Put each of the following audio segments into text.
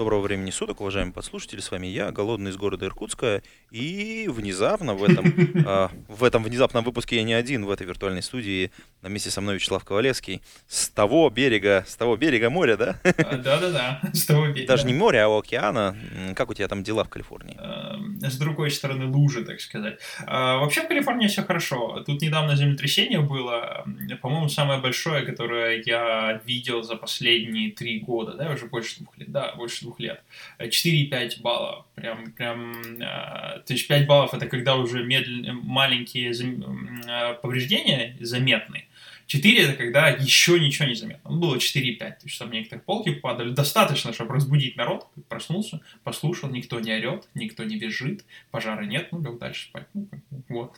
Доброго времени суток, уважаемые подслушатели. С вами я, голодный из города Иркутска. И внезапно в этом, а, в этом внезапном выпуске я не один в этой виртуальной студии. На месте со мной Вячеслав Ковалевский. С того берега, с того берега моря, да? А, Да-да-да, с того берега. Даже не моря, а океана. Как у тебя там дела в Калифорнии? Эм, С другой стороны лужи, так сказать. А, Вообще в Калифорнии все хорошо. Тут недавно землетрясение было, по-моему, самое большое, которое я видел за последние три года, да, уже больше двух лет, да, больше двух лет. Э, 4,5 баллов. Прям, прям, э, то есть 5 баллов это когда уже медленно, маленькие э, повреждения заметны. 4 это когда еще ничего не заметно. Ну, было 4,5, то есть там некоторые полки падали. Достаточно, чтобы разбудить народ. Проснулся, послушал, никто не орет, никто не бежит, пожара нет, ну, лег дальше спать. Ну, вот.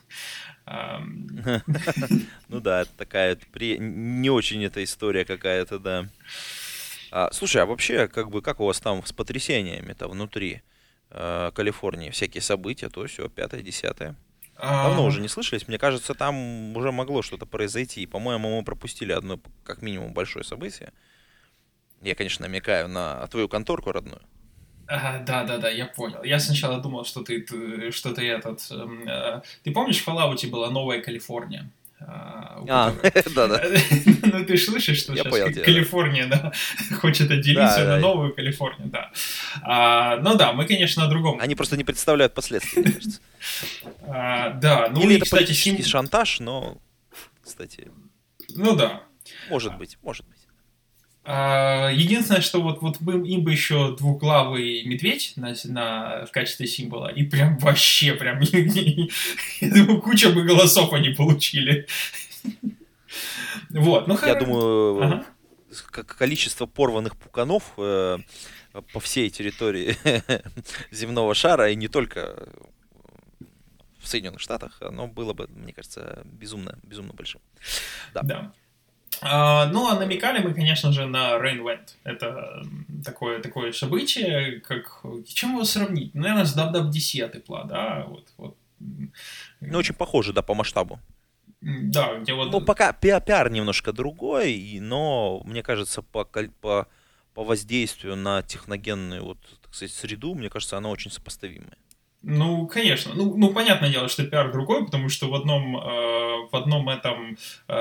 Ну да, такая не очень эта история какая-то, да. А, слушай, а вообще, как бы, как у вас там с потрясениями-то внутри э, Калифорнии? Всякие события, то все, пятое, десятое. Давно а, уже не слышались. Мне кажется, там уже могло что-то произойти. По-моему, мы пропустили одно, как минимум, большое событие. Я, конечно, намекаю на твою конторку родную. Ага, да, да, да, я понял. Я сначала думал, что ты, ты что ты этот. эм, э, ты помнишь, в Fallout была Новая Калифорния? А, А, которой- да-да. Ну, ты слышишь, что сейчас да. Калифорния, да, хочет отделиться Да, на да. новую Калифорнию, да. А, ну да, мы, конечно, о другом. Они просто не представляют последствий, мне кажется. А, да, ну Или и, это кстати, политический шантаж, но, кстати, Ну да. может быть, может быть. А, единственное, что вот, вот бы- им бы еще двуглавый медведь на, на- в качестве символа, и прям вообще прям, я думаю, куча бы голосов они получили. Вот, ну Я думаю, Ага. как количество порванных пуканов э, по всей территории земного шара, и не только в Соединенных Штатах, оно было бы, мне кажется, безумно, безумно большим. Да. Да. А, ну, а намекали мы, конечно же, на Rain Went. Это такое, такое событие, как... Чем его сравнить? Наверное, с WWDC от Apple, да? Вот, вот. Ну, очень похоже, да, по масштабу. Да, где вот... Ну, пока пиа- пиар немножко другой, но, мне кажется, по, по, по воздействию на техногенную, вот, так сказать, среду, мне кажется, она очень сопоставимая. Ну, конечно. Ну, ну, понятное дело, что пиар другой, потому что в одном, э, в одном этом э,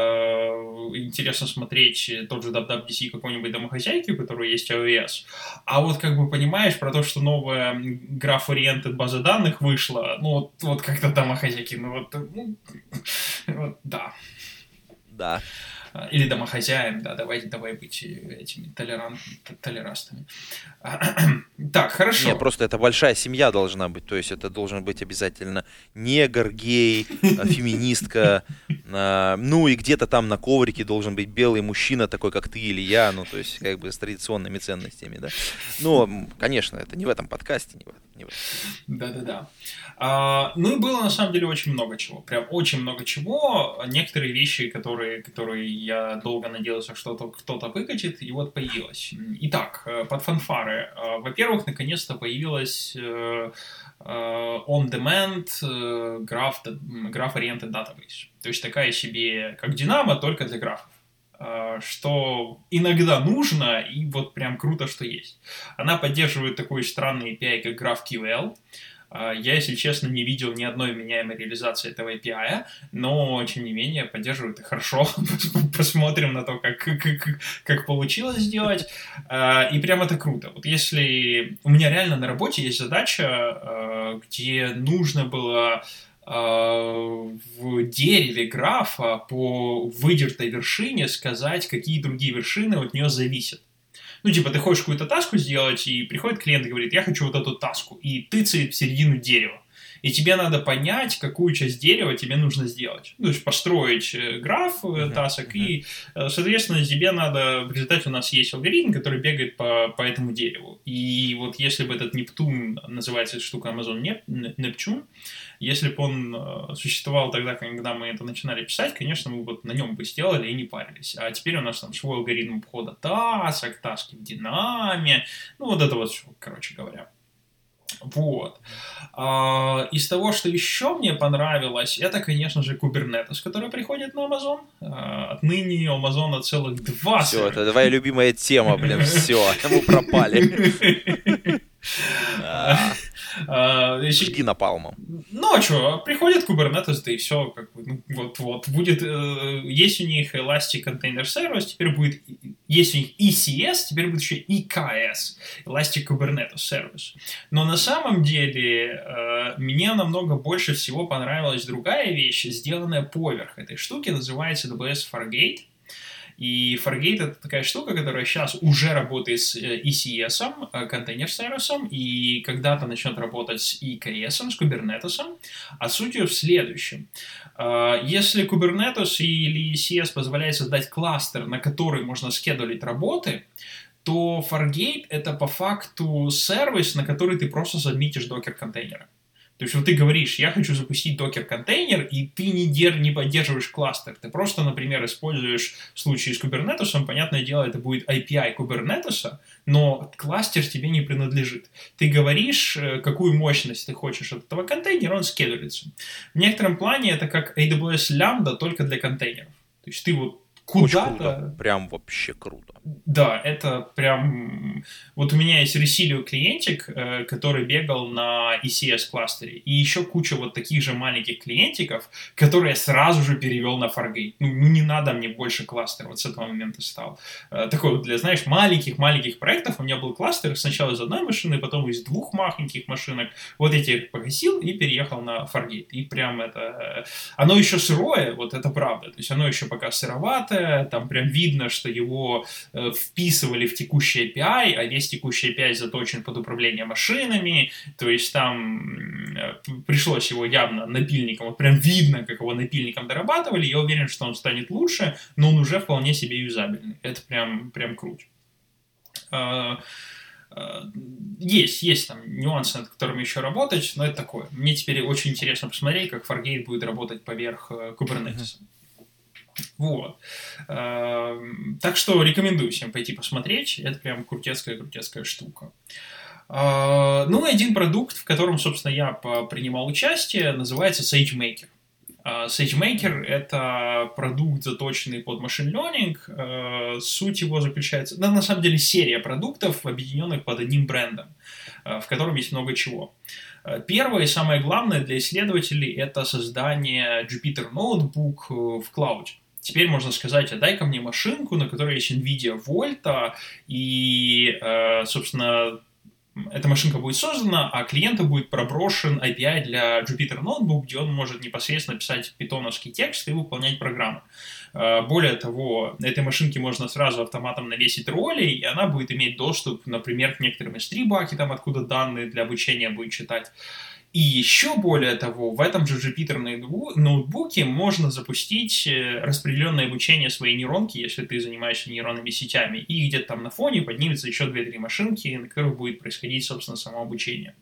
интересно смотреть тот же WWDC какой-нибудь домохозяйки, у которой есть iOS. А вот, как бы, понимаешь, про то, что новая граф-ориенted база данных вышла, ну, вот, вот как-то домохозяйки, ну, вот, ну, вот, да. Да. Или домохозяем, да, давайте, давай быть этими толерант, толерастами. Так, хорошо. Не, просто это большая семья должна быть, то есть это должен быть обязательно негр, гей, э, феминистка, э, ну и где-то там на коврике должен быть белый мужчина, такой как ты или я, ну то есть как бы с традиционными ценностями, да. Ну, конечно, это не в этом подкасте, не в этом. не в этом. Да-да-да. А, ну и было на самом деле очень много чего. Прям очень много чего. Некоторые вещи, которые, которые я долго надеялся, что то кто-то выкатит, и вот появилось. Итак, э, под фанфары. А, Во-первых, наконец-то появилась э, э, on-demand э, graph, graph-oriented database. То есть такая себе, как Динамо, только для графов что иногда нужно, и вот прям круто, что есть. Она поддерживает такой странный API, как GraphQL. А, Я, если честно, не видел ни одной вменяемой реализации этого API, но, тем не менее, поддерживает и хорошо. Посмотрим на то, как, как, как получилось сделать. А, И прям это круто. Вот если... У меня реально на работе есть задача, а, где нужно было в дереве графа по выдертой вершине сказать, какие другие вершины от нее зависят. Ну, типа, ты хочешь какую-то таску сделать, и приходит клиент и говорит, я хочу вот эту таску, и тыцает в середину дерева. И тебе надо понять, какую часть дерева тебе нужно сделать. Ну, то есть построить э, граф uh-huh, тасок, uh-huh. и, э, соответственно, тебе надо... В результате у нас есть алгоритм, который бегает по, по этому дереву. И вот если бы этот Нептун, называется эта штука Amazon Неп, Нептун, если бы он существовал тогда, когда мы это начинали писать, конечно, мы вот на нем бы сделали и не парились. А теперь у нас там свой алгоритм входа тасок, таски в динаме, ну вот это вот все, короче говоря. Вот. А, из того, что еще мне понравилось, это, конечно же, Kubernetes, который приходит на Amazon. А, отныне у Amazon целых два. Все, это твоя любимая тема, блин, все, мы пропали. А, Жги напалмом. Ну, а что, приходит Kubernetes, да и все, как бы, ну, вот, вот, будет, э, есть у них Elastic Container Service, теперь будет, есть у них ECS, теперь будет еще EKS, Elastic Kubernetes Service. Но на самом деле э, мне намного больше всего понравилась другая вещь, сделанная поверх этой штуки, называется AWS Fargate. И Fargate это такая штука, которая сейчас уже работает с э, ECS, э, контейнер-сервисом, и когда-то начнет работать с EKS, с Kubernetes. А суть ее в следующем. Э, если Kubernetes или ECS позволяет создать кластер, на который можно скедулить работы, то Fargate это по факту сервис, на который ты просто забмитишь докер-контейнеры. То есть вот ты говоришь, я хочу запустить докер-контейнер, и ты не, дер, не поддерживаешь кластер. Ты просто, например, используешь в случае с Kubernetes, понятное дело, это будет API Kubernetes, но кластер тебе не принадлежит. Ты говоришь, э, какую мощность ты хочешь от этого контейнера, он скедулится. В некотором плане это как AWS Lambda, только для контейнеров. То есть ты вот куда-то... Прям вообще круто. Да, это прям... Вот у меня есть Resilio клиентик, э, который бегал на ECS кластере, и еще куча вот таких же маленьких клиентиков, которые я сразу же перевел на Fargate. Ну, ну не надо мне больше кластер, вот с этого момента стал. Э, такой вот для, знаешь, маленьких-маленьких проектов у меня был кластер сначала из одной машины, потом из двух маленьких машинок. Вот эти погасил и переехал на Fargate. И прям это... Э, оно еще сырое, вот это правда. То есть оно еще пока сыроватое, там прям видно, что его вписывали в текущий API, а весь текущий API заточен под управление машинами, то есть там э, пришлось его явно напильником, вот прям видно, как его напильником дорабатывали, я уверен, что он станет лучше, но он уже вполне себе юзабельный, это прям, прям круто. А, а, есть, есть там нюансы, над которыми еще работать, но это такое. Мне теперь очень интересно посмотреть, как Fargate будет работать поверх э, Kubernetes. Mm-hmm. Вот. Эм, так что рекомендую всем пойти посмотреть. Это прям крутецкая-крутецкая штука. Э, ну и один продукт, в котором, собственно, я принимал участие, называется SageMaker. Э, SageMaker — это продукт, заточенный под машин learning. Э, суть его заключается... Да, на самом деле, серия продуктов, объединенных под одним брендом, в котором есть много чего. Первое и самое главное для исследователей – это создание Jupyter Notebook в клауде. Теперь можно сказать, а дай-ка мне машинку, на которой есть NVIDIA Volta, и, э, собственно, эта машинка будет создана, а клиенту будет проброшен API для Jupyter Notebook, где он может непосредственно писать питоновский текст и выполнять программу. Э, более того, этой машинке можно сразу автоматом навесить роли, и она будет иметь доступ, например, к некоторым S3 там откуда данные для обучения будет читать. И еще более того, в этом же Jupyter ноутбуке можно запустить э, распределенное обучение своей нейронки, если ты занимаешься нейронными сетями, и где-то там на фоне поднимется еще 2-3 машинки, на которых будет происходить, собственно, само обучение.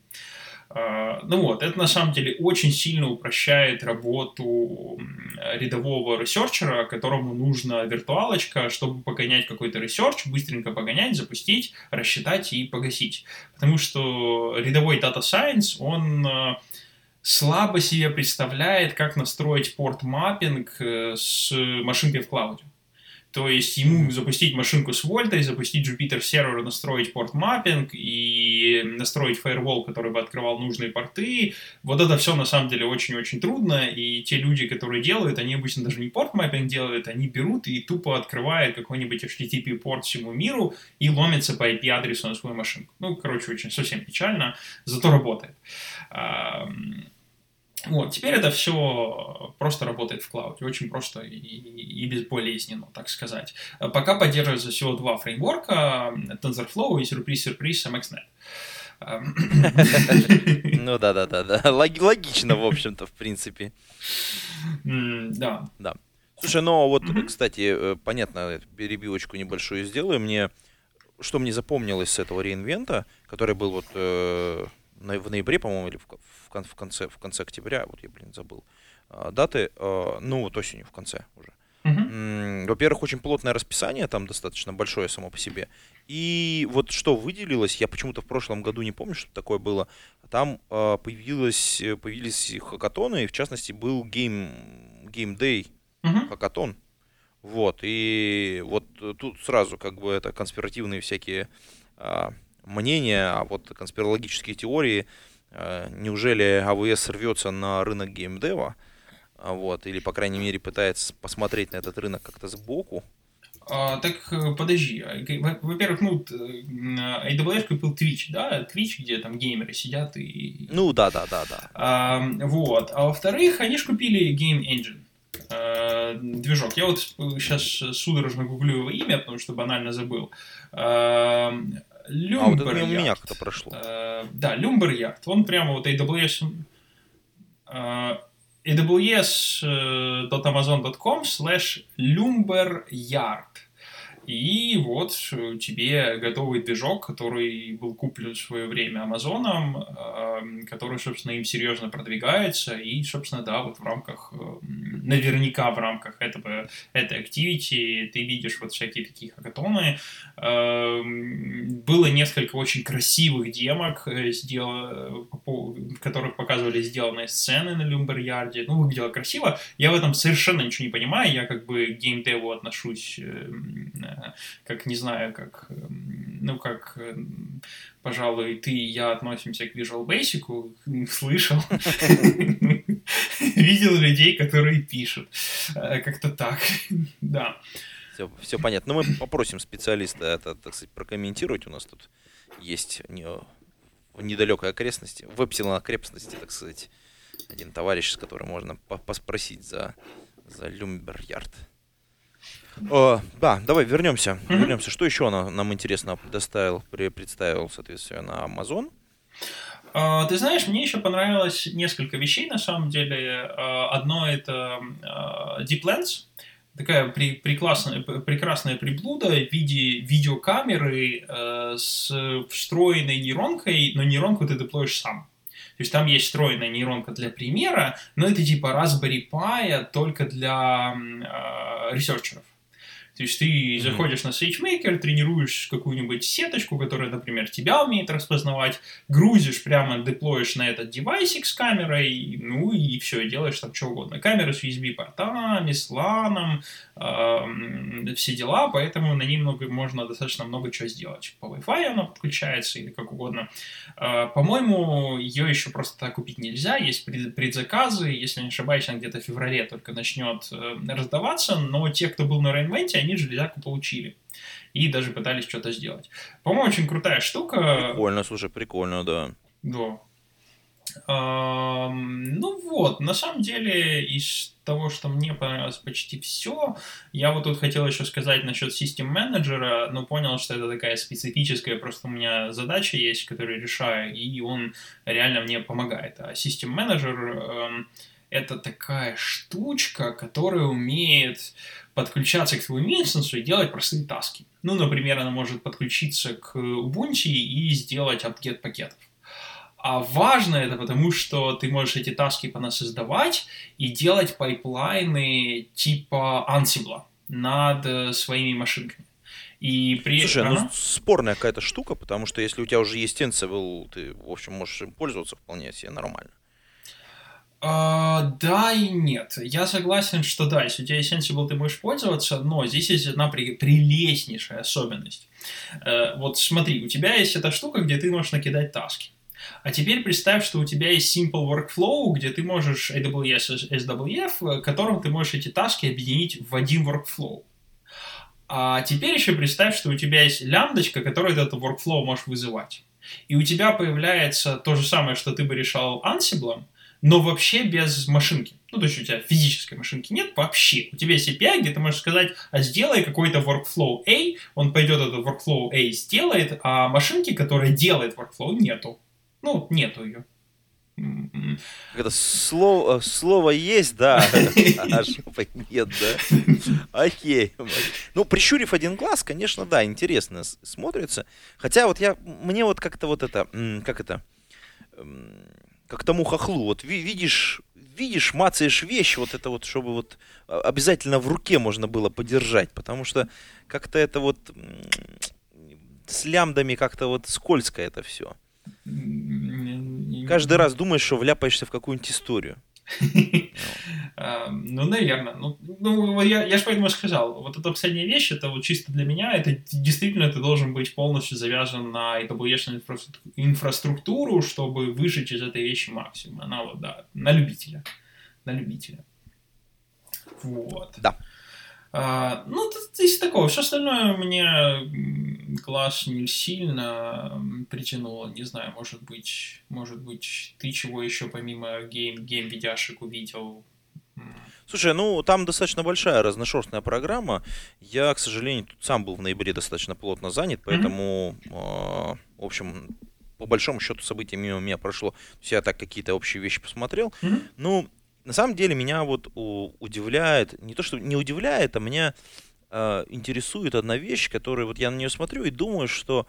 А, ну вот, это на самом деле очень сильно упрощает работу рядового ресерчера, которому нужна виртуалочка, чтобы погонять какой-то ресерч, быстренько погонять, запустить, рассчитать и погасить. Потому что рядовой data scientist, он а, слабо себе представляет, как настроить port mapping э, с машинкой в клауде. То есть ему запустить машинку с вольтой, запустить Jupyter сервер, настроить port mapping и настроить фаервол, который бы открывал нужные порты. Вот это все на самом деле очень-очень трудно, и те люди, которые делают, они обычно даже не порт маппинг делают, они берут и тупо открывают какой-нибудь HTTP порт всему миру и ломятся по IP-адресу на свою машинку. Ну, короче, очень совсем печально, зато работает. Вот, теперь это все просто работает в клауде, очень просто и, и безболезненно, так сказать. Пока поддерживается всего два фреймворка, TensorFlow и сюрприз-сюрприз MXNet. Ну да, да, да, да. Логично, в общем-то, в принципе. Да. Да. Слушай, ну вот, кстати, э, понятно, перебивочку небольшую сделаю. Мне что мне запомнилось с этого реинвента, который был вот э, в ноябре, по-моему, или в, в, конце, в конце октября, вот я, блин, забыл э, даты, э, ну вот осенью в конце уже. Uh-huh. Во-первых, очень плотное расписание, там достаточно большое само по себе. И вот что выделилось, я почему-то в прошлом году не помню, что такое было. Там э, появилось, появились хакатоны, и в частности был game, Game Day угу. хакатон. Вот, и вот тут сразу как бы это конспиративные всякие а, мнения, а вот конспирологические теории, а, неужели AWS рвется на рынок геймдева, а, вот, или, по крайней мере, пытается посмотреть на этот рынок как-то сбоку, а, так э, подожди, а, во-первых, ну, AWS купил Twitch, да, Twitch, где там геймеры сидят и... Ну, да, да, да, да. А, вот, а во-вторых, они же купили Game Engine. Э, движок. Я вот сейчас судорожно гуглю его имя, потому что банально забыл. Э, Lumberyard. А вот это у меня как-то прошло. Э, да, Lumberyard. Он прямо вот AWS... aws.amazon.com slash lumberyard. И вот тебе готовый движок, который был куплен в свое время Амазоном, эм, который, собственно, им серьезно продвигается. И, собственно, да, вот в рамках, э, наверняка в рамках этого, этой активити ты видишь вот всякие такие хакатоны. Эм, было несколько очень красивых демок, э, в которых показывали сделанные сцены на Люмберярде. Ну, выглядело красиво. Я в этом совершенно ничего не понимаю. Я как бы к геймдеву отношусь как, не знаю, как, эм, ну, как, эм, пожалуй, ты и я относимся к Visual Basic, слышал, видел людей, которые пишут. Э, как-то так, да. Все, все понятно. Ну, мы попросим специалиста это, так сказать, прокомментировать. У нас тут есть не, в недалекой окрестности, в эпсилон окрестности, так сказать, один товарищ, с которым можно поспросить за, за Люмберярд. О, да, давай вернемся. Mm-hmm. Вернемся. Что еще она нам интересно предоставил, представил, соответственно, Amazon? Uh, ты знаешь, мне еще понравилось несколько вещей на самом деле. Uh, одно это Deep Lens, такая при, прекрасная, прекрасная приблуда в виде видеокамеры с встроенной нейронкой, но нейронку ты деплоишь сам. То есть там есть встроенная нейронка для примера, но это типа Raspberry Pi только для э, ресерчеров. То есть ты mm-hmm. заходишь на SageMaker, тренируешь какую-нибудь сеточку, которая, например, тебя умеет распознавать, грузишь прямо, деплоишь на этот девайсик с камерой, ну и все, делаешь там что угодно. Камеры с USB-портами, с LAN, э, все дела, поэтому на ней много, можно достаточно много чего сделать. По Wi-Fi она подключается или как угодно. Э, по-моему, ее еще просто так купить нельзя, есть предзаказы, если не ошибаюсь, она где-то в феврале только начнет э, раздаваться, но те, кто был на Рейнвенте, они железяку получили. И даже пытались что-то сделать. По-моему, очень крутая штука. Прикольно, слушай, прикольно, да. Да. Ну вот, на самом деле, из того, что мне понравилось почти все, я вот тут хотел еще сказать насчет систем менеджера, но понял, что это такая специфическая, просто у меня задача есть, которую решаю, и он реально мне помогает. А System Manager это такая штучка, которая умеет подключаться к твоему инстансу и делать простые таски. Ну, например, она может подключиться к Ubuntu и сделать apt-get пакетов. А важно это потому, что ты можешь эти таски понасоздавать и делать пайплайны типа Ansible над э, своими машинками. И при... Слушай, ага. ну спорная какая-то штука, потому что если у тебя уже есть Ansible, ты, в общем, можешь им пользоваться вполне себе нормально. Uh, да и нет. Я согласен, что да, если у тебя Sensible, ты можешь пользоваться, но здесь есть одна при- прелестнейшая особенность. Uh, вот смотри, у тебя есть эта штука, где ты можешь накидать таски. А теперь представь, что у тебя есть Simple Workflow, где ты можешь AWS SWF, которым ты можешь эти таски объединить в один workflow. А теперь еще представь, что у тебя есть лямбдочка, которая этот workflow можешь вызывать. И у тебя появляется то же самое, что ты бы решал Ansible, но вообще без машинки. Ну, то есть у тебя физической машинки нет вообще. У тебя есть API, где ты можешь сказать, а сделай какой-то workflow A, он пойдет этот workflow A сделает, а машинки, которая делает workflow, нету. Ну, нету ее. Это слово, слово есть, да, а ошибок нет, да. Окей. Ну, прищурив один глаз, конечно, да, интересно смотрится. Хотя вот я, мне вот как-то вот это, как это, как тому хохлу, вот видишь, видишь, мацаешь вещь, вот это вот, чтобы вот обязательно в руке можно было подержать, потому что как-то это вот с лямдами как-то вот скользко это все. Каждый раз думаешь, что вляпаешься в какую-нибудь историю. Ну, наверное. Ну, ну я, я же поэтому сказал, вот эта последняя вещь, это вот чисто для меня, это действительно ты должен быть полностью завязан на AWS инфраструктуру, чтобы выжить из этой вещи максимум. Она вот, да, на любителя. На любителя. Вот. Да. А, ну, из такого. Все остальное мне класс не сильно притянуло. Не знаю, может быть, может быть, ты чего еще помимо гейм, геймдевяшек увидел? Слушай, ну там достаточно большая разношерстная программа. Я, к сожалению, тут сам был в ноябре достаточно плотно занят, поэтому, mm-hmm. э, в общем, по большому счету события мимо меня прошло. То есть я так какие-то общие вещи посмотрел. Mm-hmm. Ну, на самом деле меня вот удивляет, не то что не удивляет, а меня э, интересует одна вещь, которая вот я на нее смотрю и думаю, что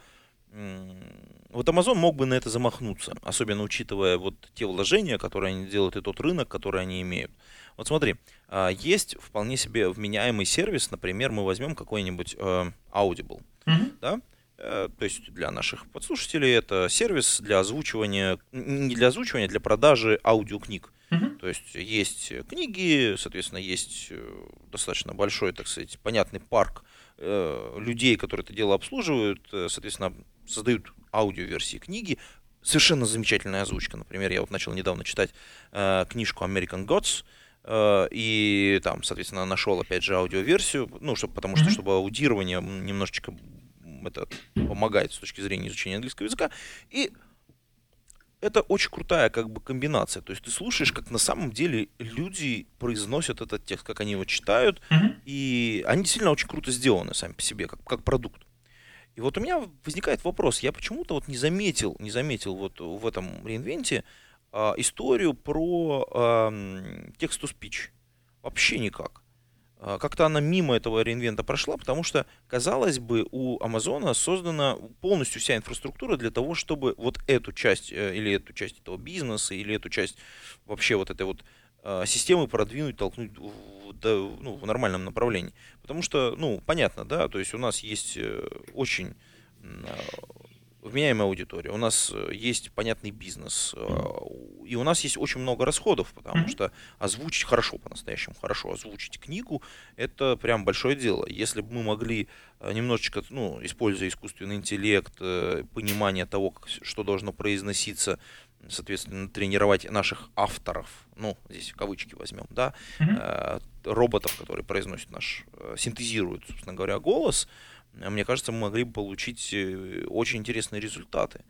вот Amazon мог бы на это замахнуться, особенно учитывая вот те вложения, которые они делают, и тот рынок, который они имеют. Вот смотри, э, есть вполне себе вменяемый сервис, например, мы возьмем какой-нибудь э, Audible, mm-hmm. да, то есть для наших подслушателей это сервис для озвучивания, не для озвучивания, для продажи аудиокниг. Uh-huh. То есть есть книги, соответственно, есть э, достаточно большой, так сказать, понятный парк э, людей, которые это дело обслуживают, соответственно, создают аудиоверсии книги. Совершенно замечательная озвучка. Например, я вот начал недавно читать э, книжку American Gods, и там, соответственно, нашел опять же аудиоверсию, ну, чтобы, потому что, чтобы аудирование немножечко это помогает с точки зрения изучения английского языка. И это очень крутая как бы комбинация. То есть ты слушаешь, как на самом деле люди произносят этот текст, как они его читают, mm-hmm. и они действительно очень круто сделаны сами по себе, как, как продукт. И вот у меня возникает вопрос, я почему-то вот не заметил, не заметил вот в этом реинвенте а, историю про а, текст-to-speech. Вообще никак. А, как-то она мимо этого реинвента прошла, потому что, казалось бы, у Амазона создана полностью вся инфраструктура для того, чтобы вот эту часть, э, или эту часть этого бизнеса, или эту часть вообще вот этой вот а, системы продвинуть, толкнуть в, ну, в нормальном направлении. Потому что, ну, понятно, да, то есть у нас есть э, очень вменяемая аудитория, у нас э, есть понятный бизнес, э, и у нас есть очень много расходов, потому что озвучить хорошо, по-настоящему хорошо озвучить книгу, это прям большое дело. Если бы мы могли э, немножечко, ну, используя искусственный интеллект, понимание того, как, что должно произноситься, соответственно, тренировать наших авторов, ну, здесь кавычки возьмем, да, mm-hmm. роботов, которые произносят наш, синтезируют, собственно говоря, голос, Э, мне кажется, мы могли бы получить э, очень интересные результаты.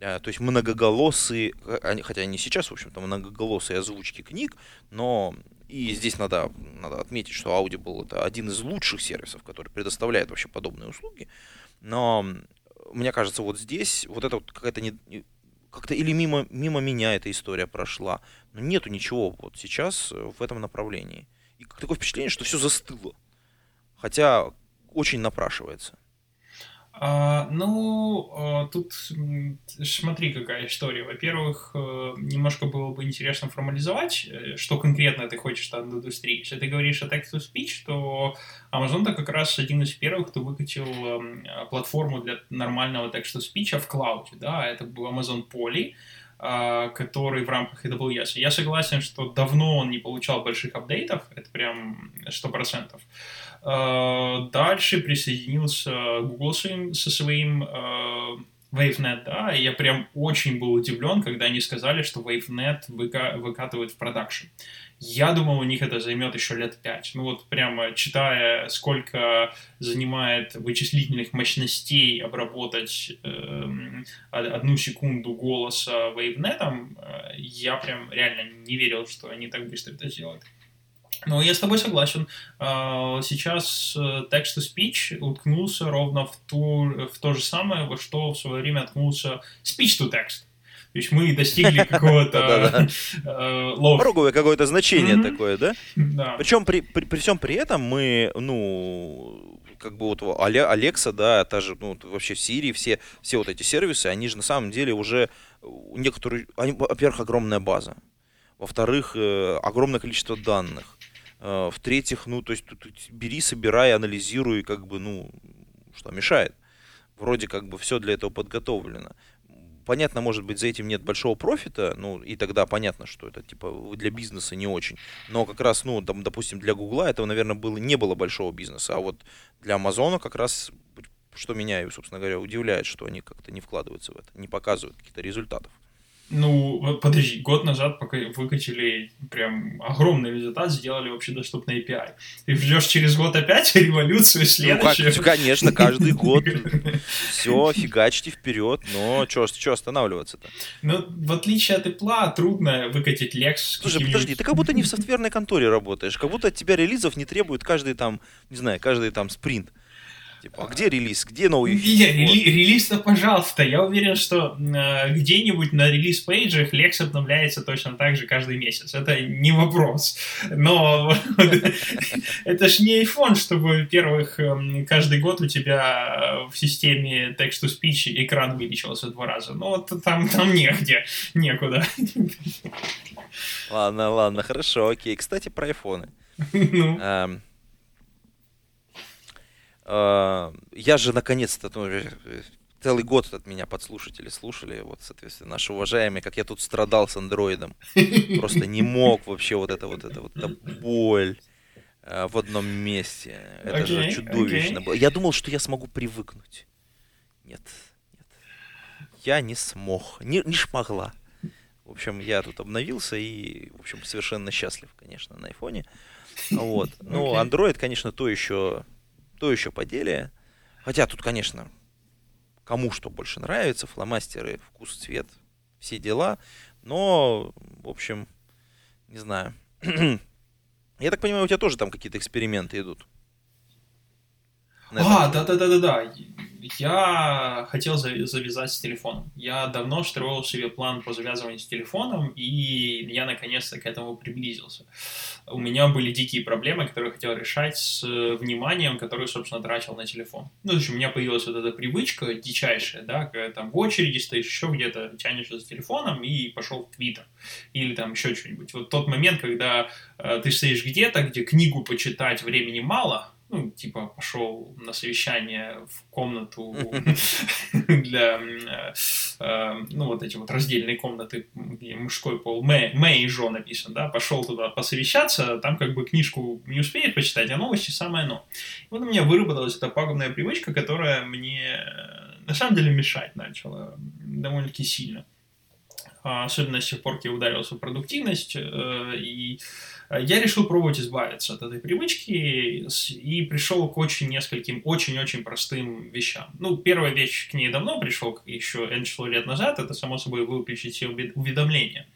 Э, то есть многоголосые, хотя они сейчас, в общем-то, многоголосые озвучки книг, но и здесь надо, надо отметить, что Audible это один из лучших сервисов, который предоставляет вообще подобные услуги. Но мне кажется, вот здесь вот это вот какая-то не, как-то или мимо, мимо меня эта история прошла. Но нету ничего вот сейчас в этом направлении. И такое впечатление, что все застыло. Хотя очень напрашивается. А, ну, а, тут смотри, какая история. Во-первых, э, немножко было бы интересно формализовать, э, что конкретно ты хочешь от индустрии. Если ты говоришь о text-to-speech, то Amazon то как раз один из первых, кто выкатил эм, платформу для нормального text-to-speech в клауде. Да? Это был Amazon Poly, а, который в рамках AWS. Я согласен, что давно он не получал больших апдейтов, это прям 100%. А, дальше присоединился Google со своим WaveNet, да, и я прям очень был удивлен, когда они сказали, что WaveNet выка- выкатывают в продакшн. Я думал, у них это займет еще лет пять. Ну вот прямо читая, сколько занимает вычислительных мощностей обработать э, одну секунду голоса WaveNet, э, я прям реально не верил, что они так быстро это сделают. Но я с тобой согласен. А, сейчас text-to-speech э, уткнулся ровно в, ту, в то же самое, во что в свое время уткнулся speech-to-text. То есть мы достигли какого-то э, Пороговое какое-то значение такое, да? Да. Причем при, при, при всем при этом мы, ну, как бы вот Алекса, да, та же, ну, вообще в Сирии, все, все вот эти сервисы, они же на самом деле уже некоторые, они, во-первых, огромная база. Во-вторых, э, огромное количество данных. Э, в-третьих, ну, то есть тут бери, собирай, анализируй, как бы, ну, что мешает. Вроде как бы все для этого подготовлено. Понятно, может быть, за этим нет большого профита, ну, и тогда понятно, что это, типа, для бизнеса не очень. Но как раз, ну, там, допустим, для Гугла этого, наверное, было, не было большого бизнеса, а вот для Амазона как раз, что меня, собственно говоря, удивляет, что они как-то не вкладываются в это, не показывают каких-то результатов. Ну, подожди, год назад пока выкатили прям огромный результат, сделали вообще доступный API. Ты ждешь через год опять революцию следующую? Ну, как, конечно, каждый год. Все, фигачьте вперед, но что останавливаться-то? Ну, в отличие от Apple, трудно выкатить Lex. Слушай, подожди, ты как будто не в софтверной конторе работаешь, как будто от тебя релизов не требует каждый там, не знаю, каждый там спринт. Типа, а где релиз? Где новый фичи? Рели- релиз-то, пожалуйста. Я уверен, что э, где-нибудь на релиз-пейджах Lex обновляется точно так же каждый месяц. Это не вопрос. Но это ж не iPhone, чтобы, во-первых, эм, каждый год у тебя в системе text-to-speech экран увеличивался два раза. Вот там, там негде, некуда. Ладно, ладно, хорошо, окей. Кстати, про айфоны. Ну. А, я же наконец-то ну, э, целый год от меня подслушатели слушали, вот, соответственно, наши уважаемые, как я тут страдал с андроидом. Просто не мог вообще вот это вот это вот эта боль а, в одном месте. Это okay, же чудовищно okay. было. Я думал, что я смогу привыкнуть. Нет, нет. Я не смог, не, не шмогла. В общем, я тут обновился и, в общем, совершенно счастлив, конечно, на айфоне. Вот. Ну, Android, конечно, то еще то еще поделие. Хотя тут, конечно, кому что больше нравится, фломастеры, вкус, цвет, все дела. Но, в общем, не знаю. Я так понимаю, у тебя тоже там какие-то эксперименты идут. А, да-да-да-да-да. Я хотел завязать с телефоном. Я давно строил себе план по завязыванию с телефоном, и я наконец-то к этому приблизился. У меня были дикие проблемы, которые я хотел решать с вниманием, которое, собственно, тратил на телефон. Ну, то есть у меня появилась вот эта привычка дичайшая, да, когда там в очереди стоишь, еще где-то тянешься за телефоном и пошел в Твиттер. Или там еще что-нибудь. Вот тот момент, когда э, ты стоишь где-то, где книгу почитать времени мало, ну, типа, пошел на совещание в комнату для, э, э, ну, вот эти вот раздельные комнаты, где мужской пол, Мэ, Мэ и Жо написан, да, пошел туда посовещаться, там как бы книжку не успеешь почитать, а новости самое оно. И вот у меня выработалась эта пагубная привычка, которая мне на самом деле мешать начала довольно-таки сильно. А, особенно с тех пор, как я ударился в продуктивность, э, и я решил пробовать избавиться от этой привычки и пришел к очень нескольким, очень-очень простым вещам. Ну, первая вещь к ней давно пришел, еще N число лет назад, это, само собой, выключить все уведомления.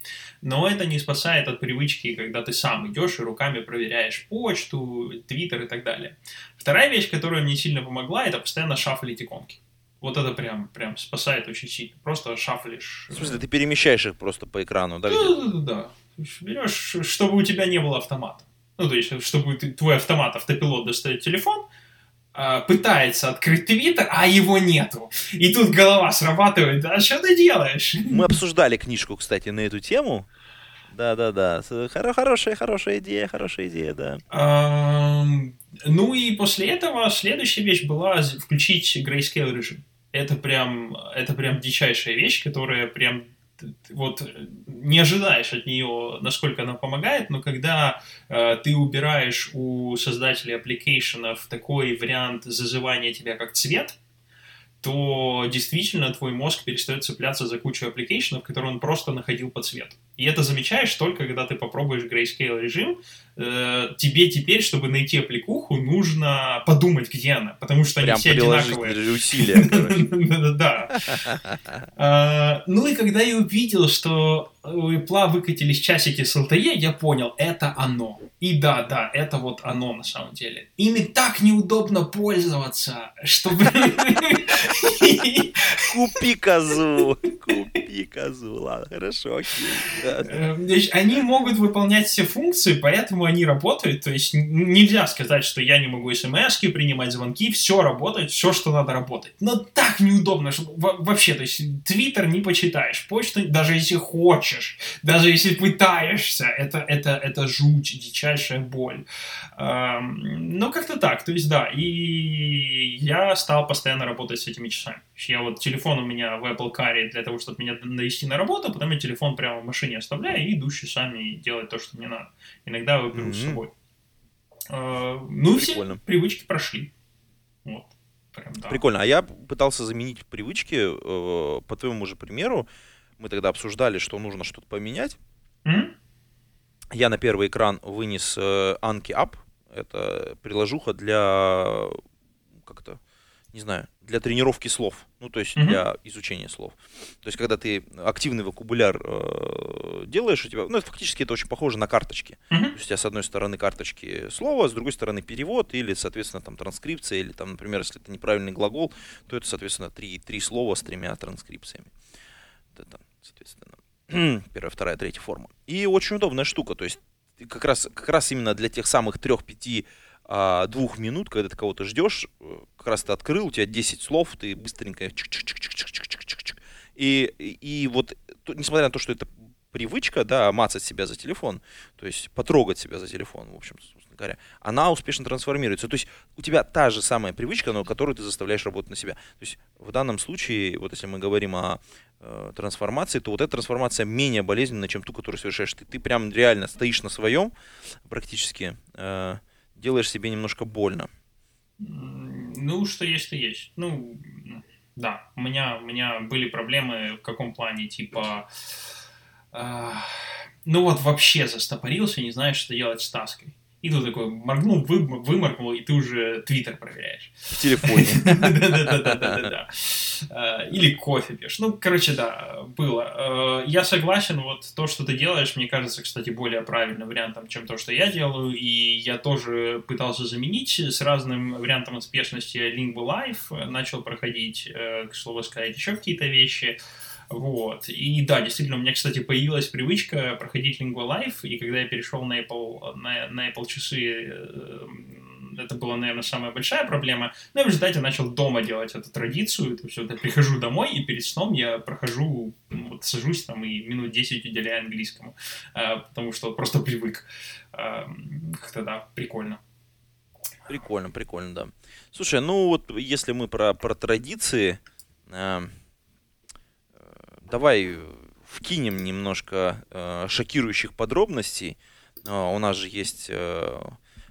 Но это не спасает от привычки, когда ты сам идешь и руками проверяешь почту, твиттер и так далее. Вторая вещь, которая мне сильно помогла, это постоянно шафлить иконки. Вот это прям, прям спасает очень сильно. Просто шафлишь. В смысле, ты перемещаешь их просто по экрану, да? Да, да, да, да берешь, чтобы у тебя не было автомата. Ну, то есть, чтобы ты, твой автомат, автопилот достает телефон, а, пытается открыть твиттер, а его нету. И тут голова срабатывает, да, что ты делаешь? Мы обсуждали книжку, кстати, на эту тему. Да-да-да, Хор- хорошая, хорошая идея, хорошая идея, да. А, ну и после этого следующая вещь была включить grayscale режим. Это прям, это прям дичайшая вещь, которая прям вот не ожидаешь от нее, насколько она помогает, но когда э, ты убираешь у создателей аппликейшенов такой вариант зазывания тебя как цвет, то действительно твой мозг перестает цепляться за кучу аппликейшенов, которые он просто находил по цвету. И это замечаешь только, когда ты попробуешь grayscale режим. Э, тебе теперь, чтобы найти аппликуху, нужно подумать, где она, потому что Прям они все одинаковые. усилия. Да. А, Ну и когда я увидел, что у Apple выкатились часики с LTE, я понял, это оно. И да, да, это вот оно на самом деле. Ими так неудобно пользоваться, чтобы... Купи козу, купи козу, ладно, хорошо, окей. Э, значит, Они могут выполнять все функции, поэтому они работают. То есть нельзя сказать, что я не могу смс принимать звонки, все работает, все, что надо работать. Но так неудобно, что вообще, то есть твиттер не почитаешь, почту, даже если хочешь, даже если пытаешься, это, это, это жуть, дичайшая боль. Эм, Ну, как-то так, то есть да, и я стал постоянно работать с этими часами. Я вот телефон у меня в Apple Car для того, чтобы меня навести на работу, потом я телефон прямо в машине оставляю и иду с часами делать то, что мне надо. Иногда я беру с собой. Э, Ну, и все Прикольно. привычки прошли. Прям да. Прикольно. А я пытался заменить привычки э, по твоему же примеру. Мы тогда обсуждали, что нужно что-то поменять. М? Я на первый экран вынес э, Anki App. Это приложуха для как-то, не знаю, для тренировки слов. Ну, то есть Мгм. для изучения слов. То есть, когда ты активный вокабуляр э, делаешь, у тебя, ну, это фактически это очень похоже на карточки. Мгм. То есть у тебя с одной стороны карточки слова, с другой стороны перевод или, соответственно, там транскрипция, или там, например, если это неправильный глагол, то это, соответственно, три, три слова с тремя транскрипциями. Вот это, соответственно, первая, вторая, третья форма. И очень удобная штука, то есть как раз, как раз именно для тех самых трех-пяти а, двух минут, когда ты кого-то ждешь, э, как раз ты открыл, у тебя 10 слов, ты быстренько чик-чик-чик-чик-чик-чик-чик-чик. И, и, и вот, то- несмотря на то, что это привычка, да, мацать себя за телефон, то есть потрогать себя за телефон, в общем, собственно говоря, она успешно трансформируется. То есть у тебя та же самая привычка, но которую ты заставляешь работать на себя. То есть в данном случае, вот если мы говорим о э, трансформации, то вот эта трансформация менее болезненна, чем ту, которую совершаешь ты. Ты прям реально стоишь на своем, практически, э, делаешь себе немножко больно. Ну, что есть, то есть. Ну, да, у меня, у меня были проблемы в каком плане, типа... а, ну вот вообще застопорился, не знаешь, что делать с таской. И тут такой моргнул, вы, выморгнул, и ты уже твиттер проверяешь. В телефоне. Да-да-да-да-да. Э, Или кофе пьешь. Ну, короче, да, было. Э, Я согласен, вот то, что ты делаешь, мне кажется, кстати, более правильным вариантом, чем то, что я делаю. И я тоже пытался заменить с разным вариантом успешности Lingua Life. Начал проходить, э, к слову сказать, еще какие-то вещи. Вот. И да, действительно, у меня, кстати, появилась привычка проходить Lingua Life, и когда я перешел на Apple, на, на Apple часы, э, это была, наверное, самая большая проблема. Но я в результате начал дома делать эту традицию. То есть, вот я прихожу домой, и перед сном я прохожу, ну, вот сажусь там и минут 10 уделяю английскому, э, потому что просто привык. Э, Как-то, да, прикольно. Прикольно, прикольно, да. Слушай, ну вот если мы про, про традиции, э, э, давай вкинем немножко э, шокирующих подробностей. Э, у нас же есть э,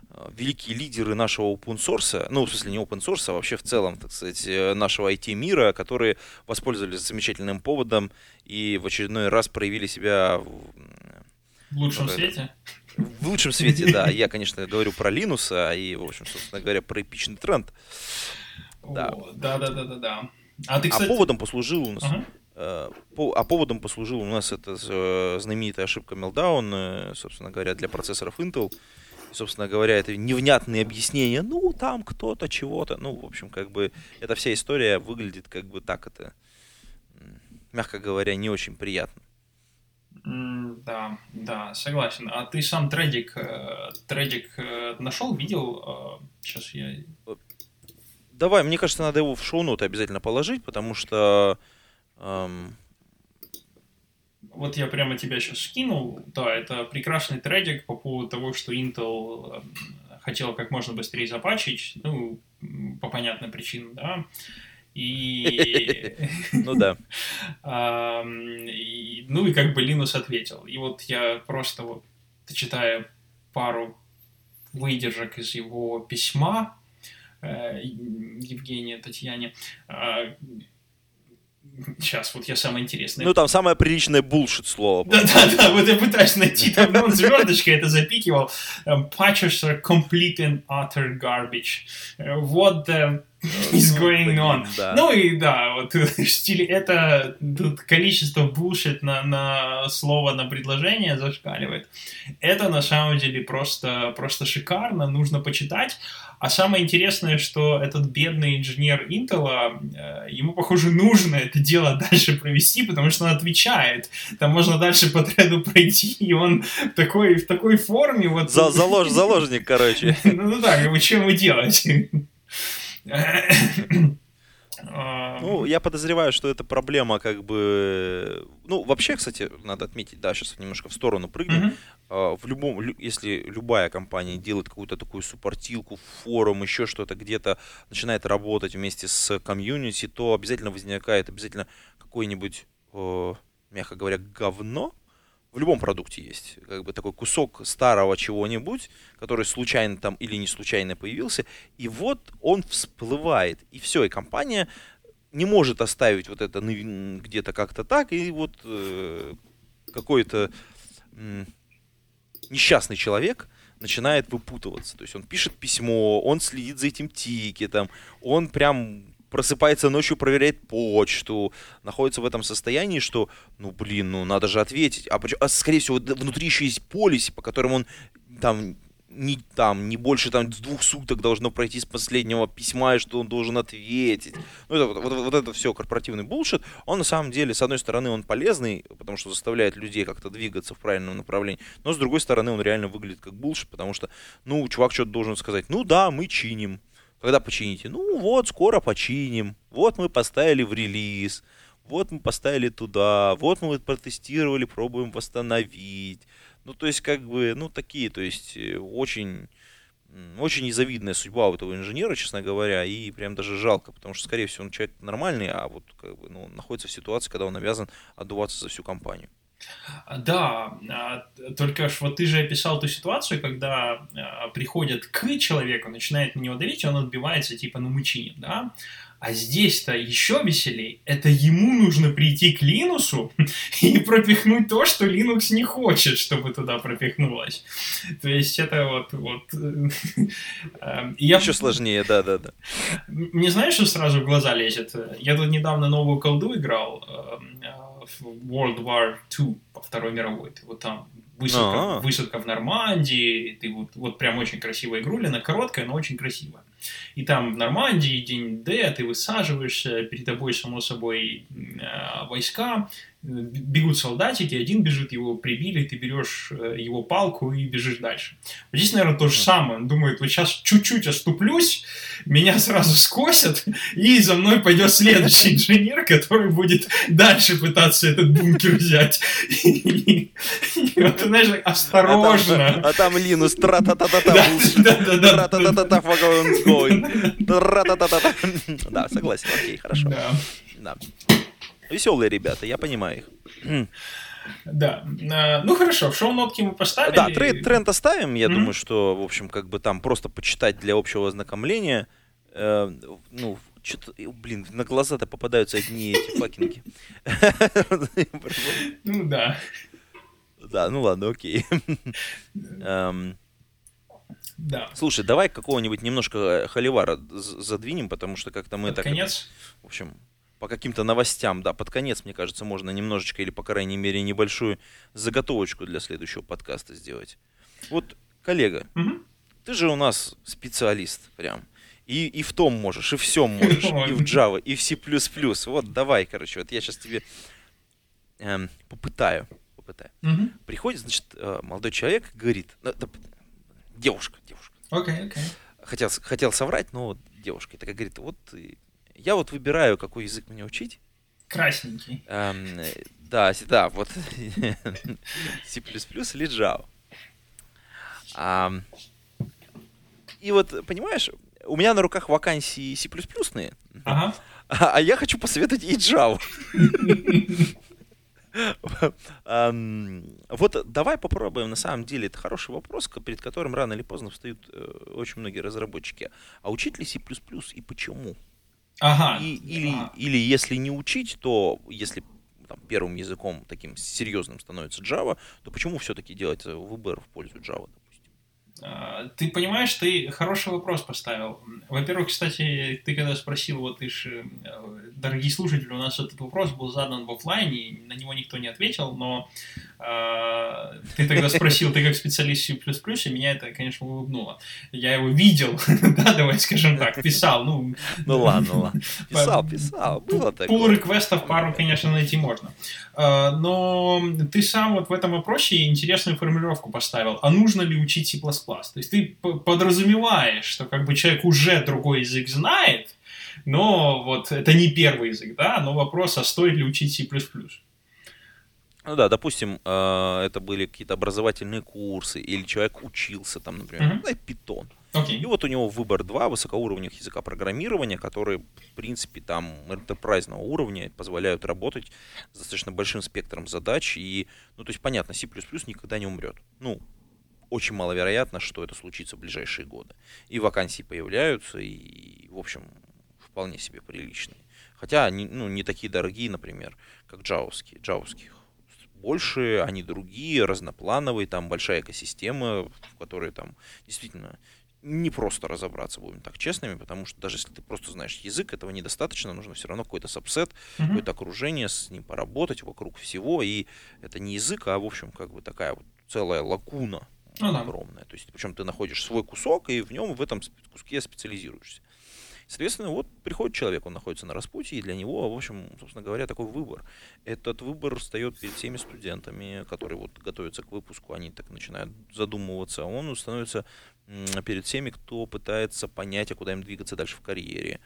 э, великие лидеры нашего open source, ну, в смысле не open source, а вообще в целом, так сказать, э, нашего IT-мира, которые воспользовались замечательным поводом и в очередной раз проявили себя в- лучшем да, свете? в лучшем свете, да. Я, конечно, говорю про Линуса и, в общем, собственно говоря, про эпичный тренд. Да. Да, да, да, да. А ты, А кстати... поводом послужил у нас, Ага. Э, а поводом послужил у нас эта э, знаменитая ошибка Meltdown, э, собственно говоря, для процессоров Intel. И, собственно говоря, это невнятные объяснения, ну, там кто-то, чего-то. Ну, в общем, как бы, эта вся история выглядит как бы так это, мягко говоря, не очень приятно. Да, да, согласен. А ты сам тредик, тредик нашел, видел? Сейчас я... Давай, мне кажется, надо его в шоу-ноты обязательно положить, потому что эм, Вот я прямо тебя сейчас скинул. Да, это прекрасный тредик по поводу того, что Intel хотел как можно быстрее запачить, ну, по понятным причинам, да. И, ну да. ну и как бы Линус ответил. И вот я просто вот читая пару выдержек из его письма, э, Евгении, Татьяне. Сейчас, вот я самое интересное. Ну, там самое приличное булшит слово. Да-да-да, вот я пытаюсь найти, там ну, он звездочкой это запикивал. Patches are complete and utter garbage. What the is going on? Да. Ну и да, вот в стиле это количество булшит на, на слово, на предложение зашкаливает. Это на самом деле просто, просто шикарно, нужно почитать. А самое интересное, что этот бедный инженер Intel, э, ему, похоже, нужно это дело дальше провести, потому что он отвечает. Там можно дальше по треду пройти, и он такой, в такой форме... Вот... За, залож, заложник, короче. Ну, ну как бы, чем вы делаете? Ну, я подозреваю, что это проблема как бы... Ну, вообще, кстати, надо отметить, да, сейчас немножко в сторону прыгнем. Мгм. А, В любом, лю- если любая компания делает какую-то такую суппортилку, форум, еще что-то, где-то начинает работать вместе с комьюнити, то обязательно возникает обязательно какой-нибудь, э, мягко говоря, говно. В любом продукте есть как бы такой кусок старого чего-нибудь, который случайно там или не случайно появился, и вот он всплывает, и все, и компания не может оставить вот это где-то как-то так, и вот э, какой-то м, несчастный человек начинает выпутываться. То есть он пишет письмо, он следит за этим тикетом, он прям просыпается ночью, проверяет почту, находится в этом состоянии, что, ну, блин, ну, надо же ответить. А, а, скорее всего, внутри еще есть полиси, по которым он там не, там, не больше там, двух суток должно пройти с последнего письма, и что он должен ответить. Ну, это, вот, вот это все корпоративный булшит. Он на самом деле, с одной стороны, он полезный, потому что заставляет людей как-то двигаться в правильном направлении, но с другой стороны, он реально выглядит как булшит, потому что, ну, чувак что-то должен сказать, ну да, мы чиним. Когда почините? Ну вот, скоро починим. Вот мы поставили в релиз. Вот мы поставили туда. Вот мы протестировали, пробуем восстановить. Ну, то есть, как бы, ну, такие, то есть, э, очень, очень незавидная судьба у этого инженера, честно говоря, и прям даже жалко, потому что, скорее всего, он человек нормальный, а вот, как бы, ну, находится в ситуации, когда он обязан отдуваться за всю компанию. Да, а, только ж вот ты же описал ту ситуацию, когда а, приходят к человеку, начинает на него давить, и он отбивается, типа, ну мы чиним, да? А здесь-то еще веселей. Это ему нужно прийти к Линусу и пропихнуть то, что Linux не хочет, чтобы туда пропихнулось. То есть это вот... вот э, э, я Еще сложнее, да-да-да. мне знаешь, что сразу в глаза лезет? Я тут недавно новую колду играл э, э, в World War II по Второй мировой. Ты вот там высадка, А. высадка в Нормандии, ты вот, вот прям очень красивая игрулина, короткая, но очень красивая. И там в Нормандии день Д, ты высаживаешься, перед тобой, само собой, э, войска, бегут солдатики, один бежит, его прибили, ты берешь э, его палку и бежишь дальше. Вот здесь, наверное, то же самое. Он думает, вот сейчас чуть-чуть оступлюсь, меня сразу скосят, и за мной пойдет следующий инженер, который будет дальше пытаться этот бункер взять. И, вот, знаешь, А осторожно. а там Линус, тра-та-та-та-та, Да, bullshit. да, да, да. Тра-та-та-та-та, fuck one's going. Тра-та-та-та-та. Да, согласен, окей, хорошо. Да. Веселые ребята, я понимаю их. Да. А, Ну хорошо, в шоу-нотки мы поставили. Да, тренд, тренд оставим. Я Мгм. думаю, что, в общем, как бы там просто почитать для общего ознакомления. Э, ну, что-то, блин, на глаза-то попадаются одни эти факинги. Ну да. Да, ну ладно, окей. Эм, Да. Слушай, давай какого-нибудь немножко холивара з- задвинем, потому что как-то мы так... конец. В общем, по каким-то новостям, да, под конец, мне кажется, можно немножечко или, по крайней мере, небольшую заготовочку для следующего подкаста сделать. Вот, коллега, Мгм. ты же у нас специалист прям. И, и в том можешь, и в всем можешь, и в Java, и в C++. Вот, давай, короче, вот я сейчас тебе эм, попытаю, попытаю. Мгм. Приходит, значит, э, молодой человек, говорит, ну, девушка, девушка, Окей, окей. хотел, хотел соврать, но вот девушка, и такая говорит, вот я вот выбираю, какой язык мне учить, Красненький. Эм, да, да, вот C++ или Java. Ам, и вот, понимаешь, у меня на руках вакансии C++, Ага. а, а я хочу посоветовать ей Java. Вот давай попробуем, на самом деле, это хороший вопрос, перед которым рано или поздно встают э, очень многие разработчики. А учить ли C++ и почему? Ага. И, или, или если не учить, то если там, первым языком таким серьезным становится Java, то почему все-таки делать выбор в пользу Java? А, ты понимаешь, ты хороший вопрос поставил. Во-первых, кстати, ты когда спросил, вот ты ж, э, дорогие слушатели, у нас этот вопрос был задан в офлайне, на него никто не ответил, но э, ты тогда спросил, ты как специалист C++, и меня это, конечно, улыбнуло. Я его видел, да, давай скажем так, писал, ну... Ну ладно, ладно. Писал, писал, было такое. Пул реквестов пару, конечно, найти можно. Э, но ты сам вот в этом вопросе интересную формулировку поставил. А нужно ли учить C++? То есть ты подразумеваешь, что как бы человек уже другой язык знает, но вот это не первый язык, да, но вопрос, а стоит ли учить C++? Ну да, допустим, э, это были какие-то образовательные курсы, или человек учился там, например, uh-huh. Python. Okay. И вот у него выбор два высокоуровневых языка программирования, которые, в принципе, там enterprise уровня позволяют работать с достаточно большим спектром задач. И, ну, то есть, понятно, C++ никогда не умрет. Ну, очень маловероятно, что это случится в ближайшие годы. И вакансии появляются, и, в общем, вполне себе приличные. Хотя они ну, не такие дорогие, например, как джавовские. Джавовских больше, они другие, разноплановые, там большая экосистема, в которой там действительно не просто разобраться, будем так честными, потому что даже если ты просто знаешь язык, этого недостаточно, нужно все равно какой-то сабсет, uh-huh. какое-то окружение, с ним поработать вокруг всего, и это не язык, а, в общем, как бы такая вот целая лагуна ну, огромная. Да. То есть, причем ты находишь свой кусок, и в нем, в этом куске специализируешься. Соответственно, вот приходит человек, он находится на распутье, и для него, в общем, собственно говоря, такой выбор. Этот выбор встает перед всеми студентами, которые вот готовятся к выпуску, они так начинают задумываться. Он становится перед всеми, кто пытается понять, а куда им двигаться дальше в карьере.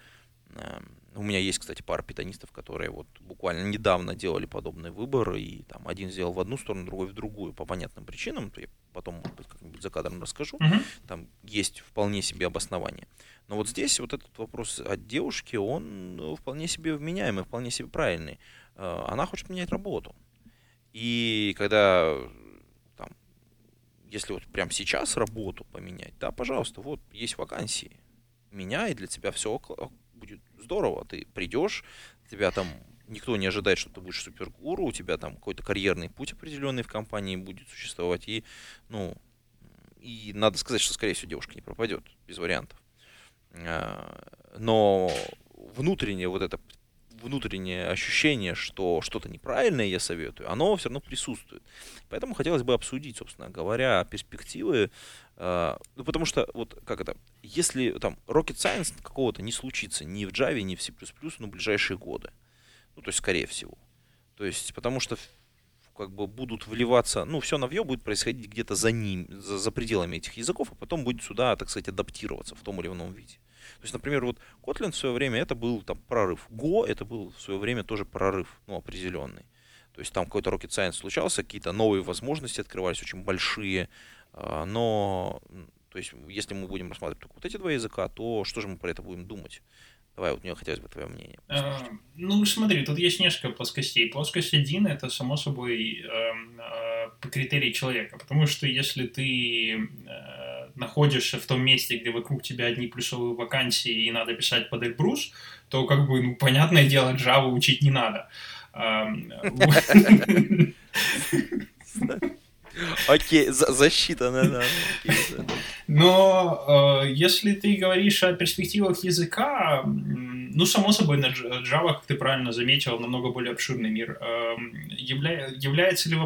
Эм, у меня есть, кстати, пара питанистов, которые вот буквально недавно делали подобный выбор, и там один сделал в одну сторону, другой в другую по понятным причинам. То я потом, может быть, как-нибудь за кадром расскажу. Uh-huh. Там есть вполне себе обоснование. Но вот здесь вот этот вопрос от девушки, он ну, вполне себе вменяемый, вполне себе правильный. Э, она хочет менять работу. И когда там, если вот прямо сейчас работу поменять, да, пожалуйста, вот есть вакансии, меняй, для тебя все будет здорово. Ты придешь, тебя там никто не ожидает, что ты будешь супергуру, у тебя там какой-то карьерный путь определенный в компании будет существовать, и, ну, и надо сказать, что, скорее всего, девушка не пропадет, без вариантов. А, но внутреннее вот это внутреннее ощущение, что что-то неправильное я советую, оно все равно присутствует. Поэтому хотелось бы обсудить, собственно говоря, перспективы. Э, ну, потому что, вот как это, если там Rocket Science какого-то не случится ни в Java, ни в C++, ну, ближайшие годы. Ну, то есть, скорее всего. То есть, потому что как бы будут вливаться, ну, все новье будет происходить где-то за ним, за, за пределами этих языков, а потом будет сюда, так сказать, адаптироваться в том или ином виде. То есть, например, вот Kotlin в свое время это был там прорыв. Go это был в свое время тоже прорыв, ну, определенный. То есть там какой-то rocket science случался, какие-то новые возможности открывались, очень большие. А, но, то есть, если мы будем рассматривать только вот эти два языка, то что же мы про это будем думать? Давай, вот мне хотелось бы твое мнение. А, ну, смотри, тут есть несколько плоскостей. Плоскость один — это, само собой, э, э, критерий человека. Потому что если ты э, находишься в том месте, где вокруг тебя одни плюсовые вакансии и надо писать под Эльбрус, то, как бы, ну, понятное дело, Java учить не надо. Окей, защита, да, Но э, если ты говоришь о перспективах языка, ну, само собой, на Java, как ты правильно заметил, намного более обширный мир. Э, явля... Является ли...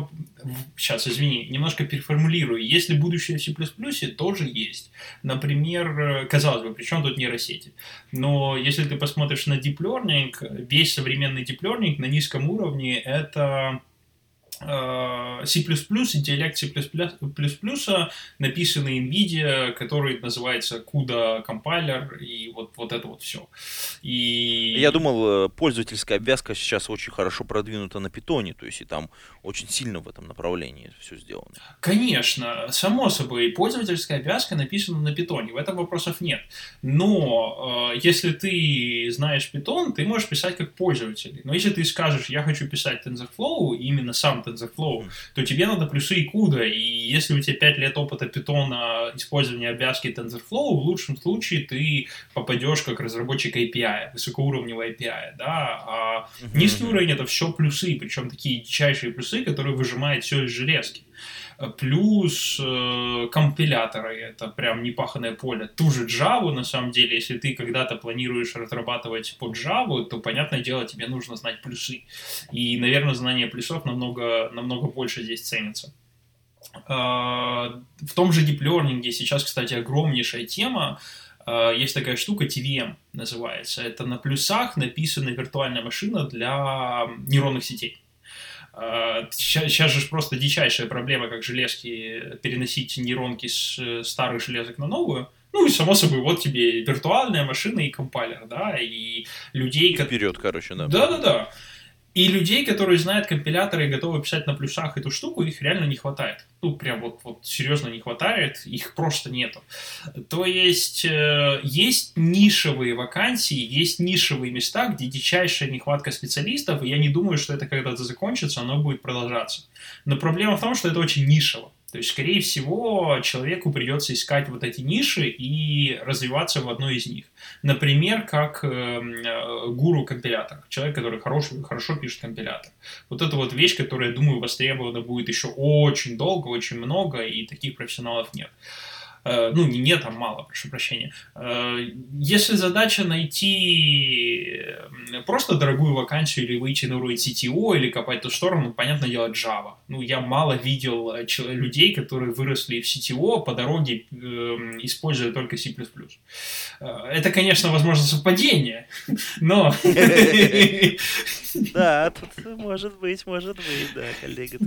Сейчас, извини, немножко переформулирую. Если будущее в C++, тоже есть. Например, казалось бы, причем тут нейросети. Но если ты посмотришь на Deep Learning, весь современный Deep Learning на низком уровне — это э, C++ интеллект C++ написанный NVIDIA, который называется CUDA компайлер, и вот, вот это вот все. И... Я думал, э, пользовательская обвязка сейчас очень хорошо продвинута на питоне, то есть и там очень сильно в этом направлении все сделано. Конечно, само собой, пользовательская обвязка написана на питоне, в этом вопросов нет. Но э, если ты знаешь питон, ты можешь писать как пользователь. Но если ты скажешь, я хочу писать TensorFlow, именно сам TensorFlow, то тебе надо плюсы и куда. И если у тебя 5 лет опыта питона использования обвязки TensorFlow, в лучшем случае ты попадешь как разработчик API, высокоуровневого API, да, а низкий уровень это все плюсы, причем такие дичайшие плюсы, которые выжимают все из железки плюс э, компиляторы, это прям непаханное поле. Ту же Java, на самом деле, если ты когда-то планируешь разрабатывать под Java, то, понятное дело, тебе нужно знать плюсы. И, наверное, знание плюсов намного, намного больше здесь ценится. Э, в том же Deep Learning сейчас, кстати, огромнейшая тема, э, есть такая штука, TVM называется. Это на плюсах написана виртуальная машина для нейронных сетей. Сейчас, же просто дичайшая проблема, как железки переносить нейронки с э, старых железок на новую. Ну и само собой, вот тебе виртуальная машина и компайлер, да, и людей... Вперед, короче, да. Да-да-да. И людей, которые знают компиляторы и готовы писать на плюсах эту штуку, их реально не хватает. Ну, прям вот, вот серьезно не хватает, их просто нету. То есть, э, есть нишевые вакансии, есть нишевые места, где дичайшая нехватка специалистов, и я не думаю, что это когда-то закончится, оно будет продолжаться. Но проблема в том, что это очень нишево. То есть, скорее всего, человеку придется искать вот эти ниши и развиваться в одной из них. Например, как эм, э, гуру-компилятор. Человек, который хороший, хорошо пишет компилятор. Вот это вот вещь, которая, думаю, востребована будет еще очень долго, очень много, и таких профессионалов нет. Э, ну, не нет, а мало, прошу прощения. Э, если задача найти просто дорогую вакансию или выйти на уровень CTO или копать ту сторону, понятно дело, Java. Ну, я мало видел э, людей, которые выросли в CTO по дороге, используя только C++. Это, конечно, возможно, совпадение, но... Да, тут может быть, может быть, да, коллега.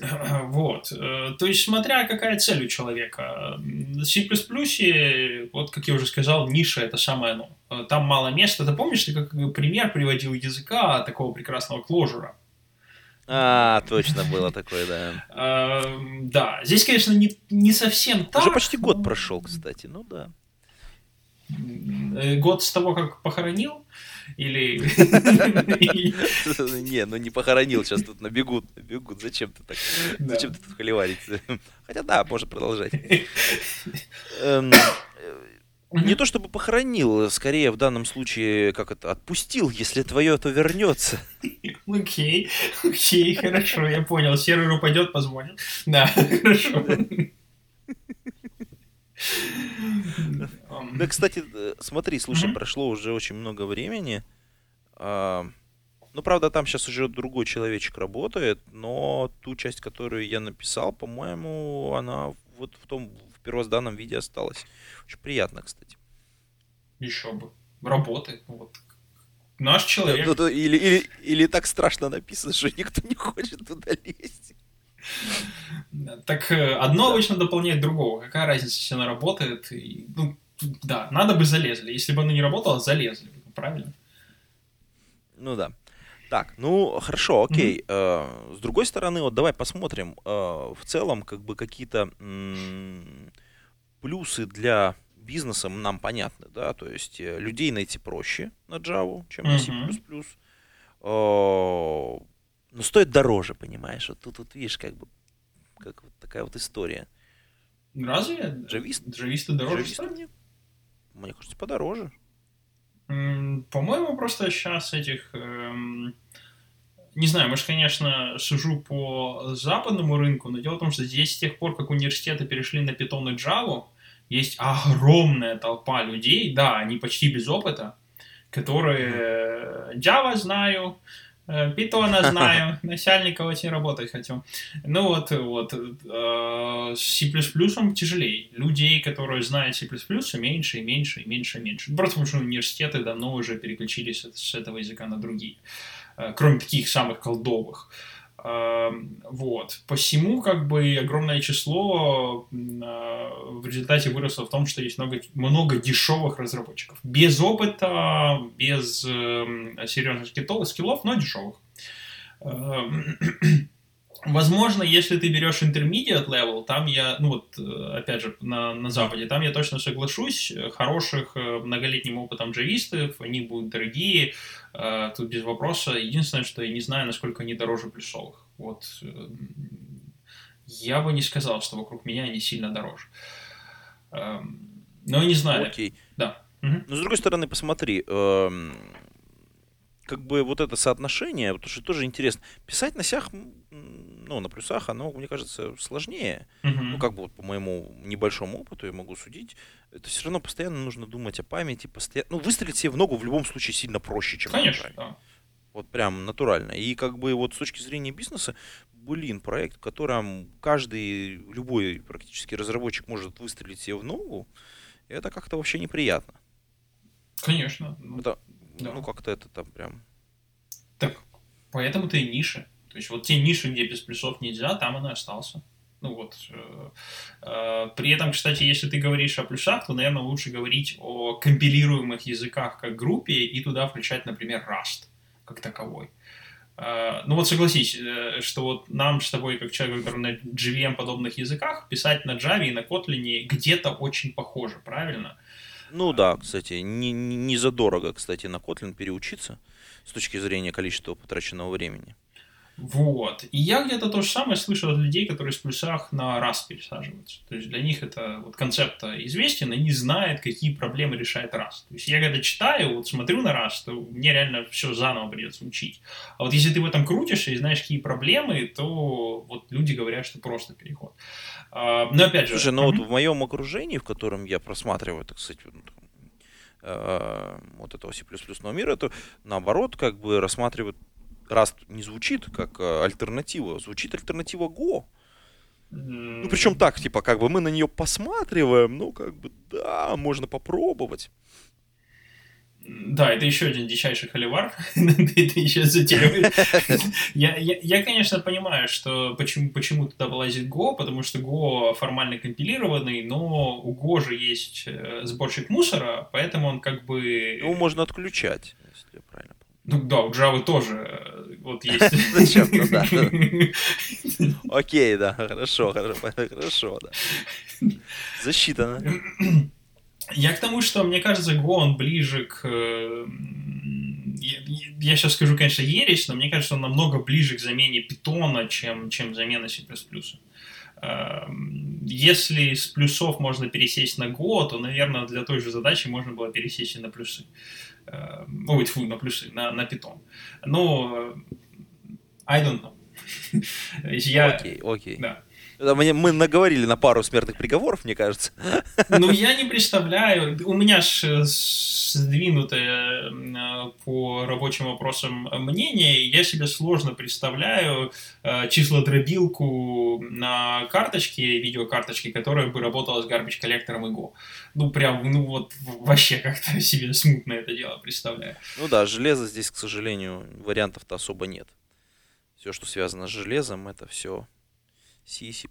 Вот. Э, то есть, смотря какая цель у человека. C++, вот как я уже сказал, ниша это самое оно. Э, там мало места. Ты помнишь, ты как пример приводил языка такого прекрасного кложера? А, точно было такое, да. Э, да, здесь, конечно, не, не совсем так. Уже почти год прошел, кстати, ну да. Год с того, как похоронил? Или... Не, ну не похоронил, сейчас тут набегут, набегут. Зачем ты так? Зачем ты тут холиварить? Хотя да, можно продолжать. Эм, не то чтобы похоронил, скорее в данном случае, как это, отпустил, если твое, то вернется. Окей, окей, хорошо, я понял. Сервер упадет, позвонит. Да, хорошо. Да, кстати, э, смотри, слушай, прошло уже очень много времени. А, ну, правда, там сейчас уже другой человечек работает, но ту часть, которую я написал, по-моему, она вот в том в первозданном виде осталась. Очень приятно, кстати. Еще бы. Работает. Вот. Наш человек. Ну, или, или, или так страшно написано, что никто не хочет туда лезть. Так э, одно обычно дополняет другого. Какая разница, если оно работает? И, ну, да, надо бы залезли. Если бы оно не работало, залезли. Правильно? Ну да. Так, ну хорошо, окей. Mm-hmm. С другой стороны, вот давай посмотрим э, в целом, как бы какие-то плюсы для бизнеса нам понятны, да, то есть людей найти проще на Java, чем на C++. Mm-hmm. Но стоит дороже, понимаешь? Вот тут, вот видишь, как бы как вот такая вот история. Разве? Джавист? Джависты дороже Джависты стоят? Мне, мне кажется, подороже. По-моему, просто сейчас этих... Эм, не знаю, может, конечно, сужу по западному рынку, но дело в том, что здесь с тех пор, как университеты перешли на Python и Java, есть огромная толпа людей, да, они почти без опыта, которые Java знаю, Питона э, знаю, начальника очень работать хочу. Ну вот, вот, э, с C++ тяжелее. Людей, которые знают C++, меньше и меньше и меньше и меньше. Просто потому что университеты давно уже переключились с этого языка на другие. э, кроме таких самых колдовых. Эм, вот. Посему, как бы, огромное число э, в результате выросло в том, что есть много, много дешевых разработчиков. Без опыта, без э, серьезных скиллов, но дешевых. Возможно, если ты берешь intermediate level, там я, ну вот, э, опять же, на, на Западе, там я точно соглашусь, хороших э, многолетним опытом джавистов, они будут дорогие, Э, тут без вопроса. Единственное, что я не знаю, насколько они дороже плюсовых. Вот я бы не сказал, что вокруг меня они сильно дороже. Эм, но не знаю. Окей. Да. Но с другой стороны, посмотри, эм, как бы вот это соотношение, потому что тоже интересно. Писать на сях, ну, на плюсах, оно, мне кажется, сложнее. Угу. Ну, как бы вот по моему небольшому опыту я могу судить. Это все равно постоянно нужно думать о памяти, постоянно. Ну, выстрелить себе в ногу в любом случае сильно проще, чем Конечно, да. Вот прям натурально. И как бы вот с точки зрения бизнеса, блин, проект, в котором каждый, любой практически разработчик может выстрелить себе в ногу, это как-то вообще неприятно. Конечно. Это, да. Ну, как-то это там прям... Так, поэтому-то и ниши. То есть вот те ниши, где без плюсов нельзя, там он и остался. Ну вот. Э, э, при этом, кстати, если ты говоришь о плюсах, то, наверное, лучше говорить о компилируемых языках как группе и туда включать, например, Rust как таковой. Э, ну вот согласись, что вот нам с тобой, как человек, который на JVM подобных языках, писать на Java и на Kotlin где-то очень похоже, правильно? Ну да, кстати, не, не задорого, кстати, на Kotlin переучиться с точки зрения количества потраченного времени. Вот. И я где-то то же самое слышал от людей, которые в плюсах на раз пересаживаются. То есть для них это вот концепт известен, и не знают, какие проблемы решает раз. То есть я когда читаю, вот смотрю на раз, то мне реально все заново придется учить. А вот если ты в этом крутишься и знаешь, какие проблемы, то вот люди говорят, что просто переход. А, но опять же... Слушай, ну вот в моем окружении, в котором я просматриваю, так сказать, э, вот этого C++ мира, то наоборот, как бы рассматривают Rust не звучит как э, альтернатива, звучит альтернатива Go. Ну, причем так, типа, как бы мы на нее посматриваем, ну, как бы, да, можно попробовать. Да, это еще один дичайший холивар. ты еще затягиваешь. я, я, я, конечно, понимаю, что почему, почему туда вылазит Go, потому что Go формально компилированный, но у Go же есть э, сборщик мусора, поэтому он как бы... Его можно отключать, если я правильно ну да, у Java тоже э, вот есть. Зачем? Ну да. Окей, да, хорошо, хорошо, да. Засчитано. Я к тому, что мне кажется, Go он ближе к... Э, я, сейчас скажу, конечно, ересь, но мне кажется, он намного ближе к замене питона, чем, чем замена C++. Эм, если с плюсов можно пересесть на Go, то, наверное, для той же задачи можно было пересесть и на плюсы. Э, ой, фу, на плюсы, на, на питон. Но I don't know. Я... Окей, окей. Да. Мы наговорили на пару смертных приговоров, мне кажется. Ну, я не представляю. У меня ж сдвинутое э, по рабочим вопросам мнение. Я себе сложно представляю э, числодробилку на карточке, видеокарточке, которая бы работала с garbage коллектором и Go. Ну, прям, ну вот вообще как-то себе смутно это дело представляю. Ну да, железо здесь, к сожалению, вариантов-то особо нет. Все, что связано с железом, это все C, C++,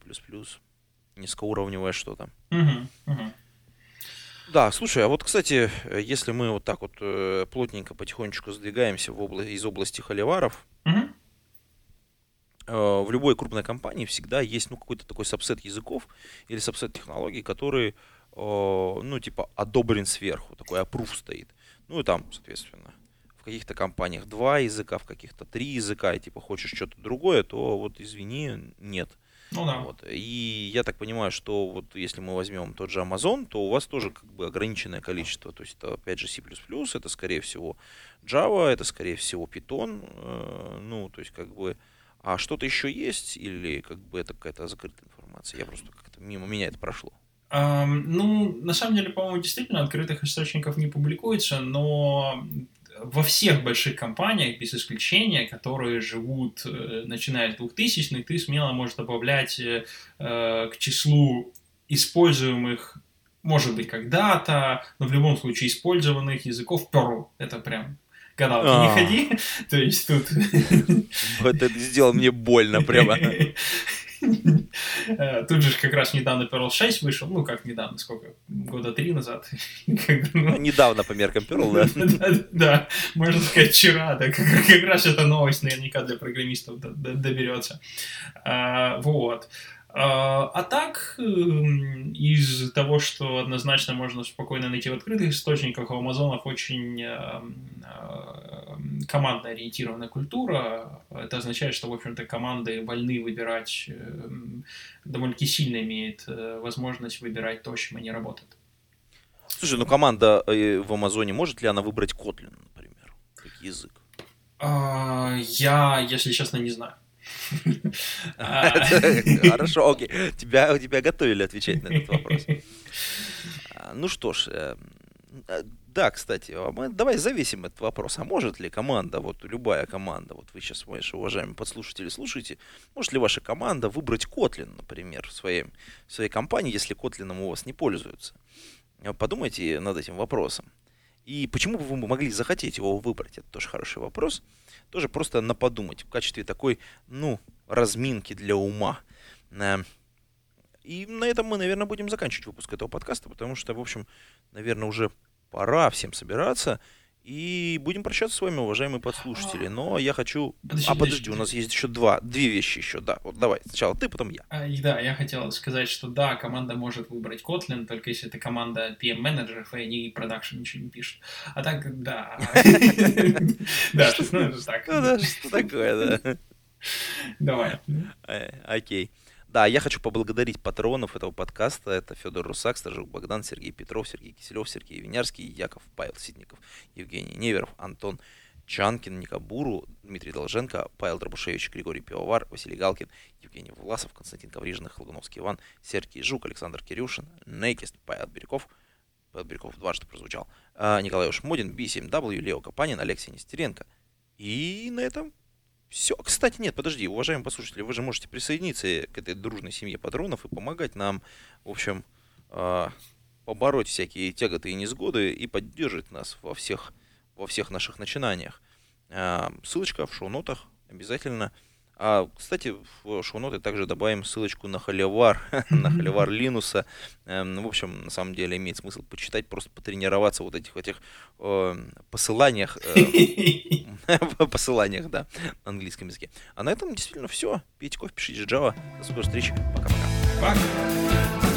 низкоуровневое что-то. Угу, угу. Да, слушай, а вот, кстати, если мы вот так вот э, плотненько потихонечку сдвигаемся в обла- из области холиваров, угу. э, в любой крупной компании всегда есть ну, какой-то такой сабсет языков или сабсет технологий, который, э, ну, типа, одобрен сверху, такой approve стоит. Ну, и там, соответственно, в каких-то компаниях два языка, в каких-то три языка, и типа хочешь что-то другое, то вот извини, нет. Ну да. Вот. И я так понимаю, что вот если мы возьмем тот же Amazon, то у вас тоже как бы ограниченное количество. То есть это опять же C++, это скорее всего Java, это скорее всего Python. Э, ну, то есть как бы... А что-то еще есть или как бы это какая-то закрытая информация? Я просто как-то мимо меня это прошло. Um, ну, на самом деле, по-моему, действительно открытых источников не публикуется, но во всех больших компаниях, без исключения, которые живут, э, начиная с 2000-х, ты смело можешь добавлять э, э, к числу используемых, может быть, когда-то, но в любом случае использованных языков Perl. Это прям гадалки не А. ходи. То есть тут... Вот это сделал мне больно прямо. Э, Тут же как раз недавно Perl 6 вышел, ну как недавно, сколько, года три назад. Ну, Ну, Недавно по меркам Perl, да. Да, можно сказать, вчера, да, как, раз эта новость наверняка для программистов доберется. А, вот. А, а так, эм, из того, что однозначно можно спокойно найти в открытых источниках, у Амазонов очень эм, э, командно-ориентированная культура. Это означает, что, в общем-то, команды вольны выбирать, довольно-таки сильно имеют э, возможность выбирать то, с чем они работают. Слушай, ну команда э, в Амазоне, может ли она выбрать Kotlin, например, как язык? А, Я, если честно, не знаю. А, Хорошо, окей. Тебя, тебя готовили отвечать на этот вопрос. А, Ну что ж, э, э, да, кстати, а давай завесим этот вопрос. А может ли команда, вот любая команда, вот вы сейчас, ваши уважаемые подслушатели, слушаете, может ли ваша команда выбрать Kotlin, например, в своей, в своей компании, если Kotlin у вас не пользуются? Подумайте над этим вопросом. И почему бы вы могли захотеть его выбрать? Это тоже хороший вопрос. Тоже просто на подумать в качестве такой, ну, разминки для ума. Э, И на этом мы, наверное, будем заканчивать выпуск этого подкаста, потому что, в общем, наверное, уже пора всем собираться. И будем прощаться с вами, уважаемые подслушатели. Но я хочу... Подожди, а, подожди, подожди, у нас есть еще два, две вещи еще. Да, вот давай. Сначала ты, потом я. А, Да, я хотел сказать, что да, команда может выбрать Kotlin, только если это команда PM-менеджеров, и они продакшн ничего не пишут. А так, да. Да, то есть, ну, так. Ну да, что такое, да. Давай. Э, Окей. Да, я хочу поблагодарить патронов этого подкаста. Это Федор Русак, Стажук Богдан, Сергей Петров, Сергей Киселев, Сергей Винярский, Яков Павел Сидников, Евгений Неверов, Антон Чанкин, Ника Буру, Дмитрий Долженко, Павел Дробушевич, Григорий Пивовар, Василий Галкин, Евгений Власов, Константин Коврижных, Логуновский Иван, Сергей Жук, Александр Кирюшин, Нейкист, Павел Бирюков, Павел Бирюков дважды прозвучал, а, Николай Ушмодин, B7W, Лео Капанин, Алексей Нестеренко. И на этом все. Кстати, нет, подожди, уважаемые послушатели, вы же можете присоединиться к этой дружной семье патронов и помогать нам, в общем, а, побороть всякие тяготы и несгоды и поддерживать нас во всех, во всех наших начинаниях. А, Ссылочка в шоу-нотах обязательно. А, кстати, в шоу-ноты также добавим ссылочку на холивар, на холивар Линуса. Эм, В общем, на самом деле имеет смысл почитать, просто потренироваться вот этих этих э, посыланиях, э, по посыланиях, да, на английском языке. А на этом действительно все. Пейте кофе, пишите Java. До скорой встречи. Пока-пока. Пока.